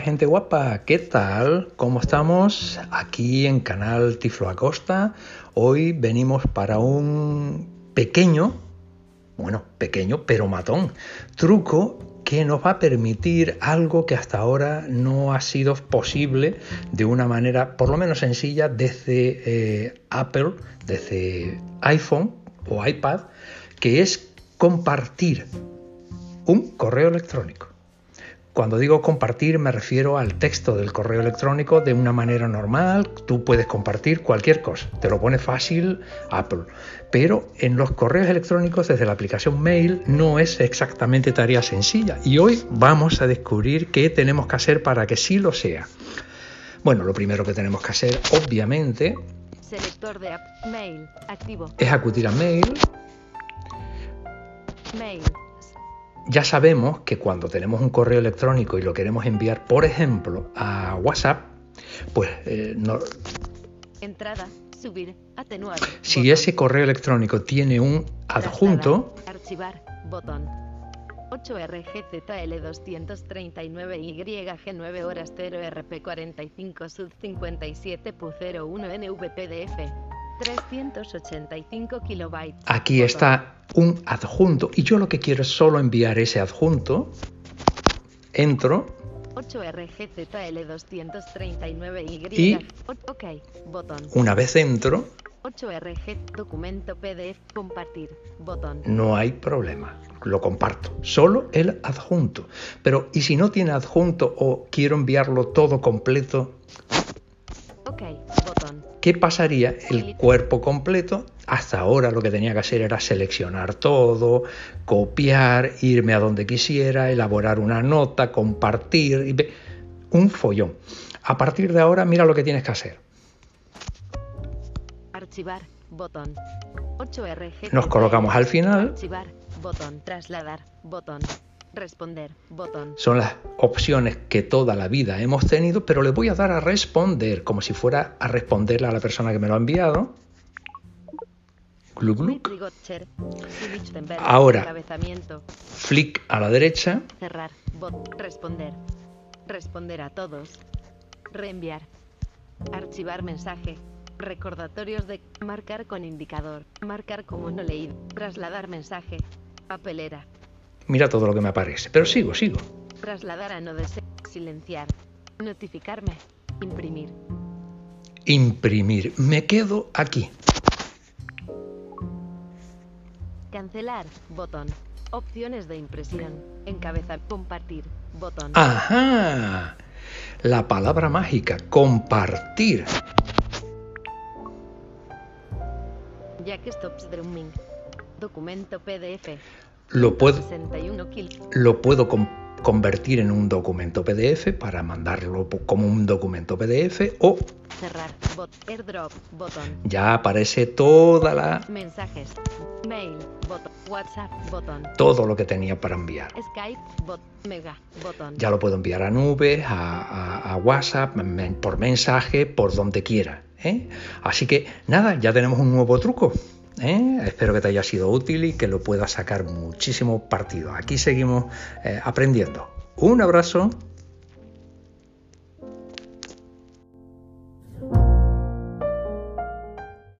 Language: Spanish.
gente guapa, ¿qué tal? ¿Cómo estamos? Aquí en Canal Tiflo Acosta. Hoy venimos para un pequeño, bueno, pequeño, pero matón, truco que nos va a permitir algo que hasta ahora no ha sido posible de una manera por lo menos sencilla desde eh, Apple, desde iPhone o iPad, que es compartir un correo electrónico. Cuando digo compartir me refiero al texto del correo electrónico de una manera normal. Tú puedes compartir cualquier cosa, te lo pone fácil Apple. Pero en los correos electrónicos desde la aplicación Mail no es exactamente tarea sencilla. Y hoy vamos a descubrir qué tenemos que hacer para que sí lo sea. Bueno, lo primero que tenemos que hacer, obviamente, Selector de app. Mail. Activo. es acudir a Mail. Mail. Ya sabemos que cuando tenemos un correo electrónico y lo queremos enviar, por ejemplo, a WhatsApp, pues eh, no- Entrada. Subir. Atenuar. si Botón. ese correo electrónico tiene un adjunto. Archivar. Botón. 8RGZL239YG9 horas 0RP45 Sud 57 PU01 NVPDF 385 kilobytes. aquí está un adjunto y yo lo que quiero es solo enviar ese adjunto. Entro 8RGZL239Y. Y- Ok. Botón. Una vez entro, 8RG. Documento PDF. Compartir. Botón. no hay problema. Lo comparto. Solo el adjunto. Pero, ¿y si no tiene adjunto o quiero enviarlo todo completo? ¿Qué pasaría el cuerpo completo? Hasta ahora lo que tenía que hacer era seleccionar todo, copiar, irme a donde quisiera, elaborar una nota, compartir, y un follón. A partir de ahora, mira lo que tienes que hacer. Archivar. Botón. 8RG. Nos colocamos al final. Archivar. Botón. Trasladar. Botón. Responder. Botón. Son las opciones que toda la vida hemos tenido, pero le voy a dar a responder, como si fuera a responderle a la persona que me lo ha enviado. Gluc, gluc. Ahora. Flick a la derecha. Cerrar. Bot. Responder. Responder a todos. Reenviar. Archivar mensaje. Recordatorios de marcar con indicador. Marcar como no leído. Trasladar mensaje. Papelera. Mira todo lo que me aparece. Pero sigo, sigo. Trasladar a no desear. Silenciar. Notificarme. Imprimir. Imprimir. Me quedo aquí. Cancelar. Botón. Opciones de impresión. Encabeza. Compartir. Botón. Ajá. La palabra mágica, compartir. Jack Stops Drumming. Documento PDF. Lo puedo, 61 kil. lo puedo com- convertir en un documento PDF para mandarlo como un documento PDF o Cerrar. Bot. Airdrop. Botón. ya aparece toda la, Mensajes. Mail. Botón. WhatsApp. Botón. todo lo que tenía para enviar. Skype. Bot. Mega. Botón. Ya lo puedo enviar a nubes, a, a- a WhatsApp, men- por mensaje, por donde quiera. ¿eh? Así que nada, ya tenemos un nuevo truco. ¿Eh? Espero que te haya sido útil y que lo puedas sacar muchísimo partido. Aquí seguimos eh, aprendiendo. Un abrazo.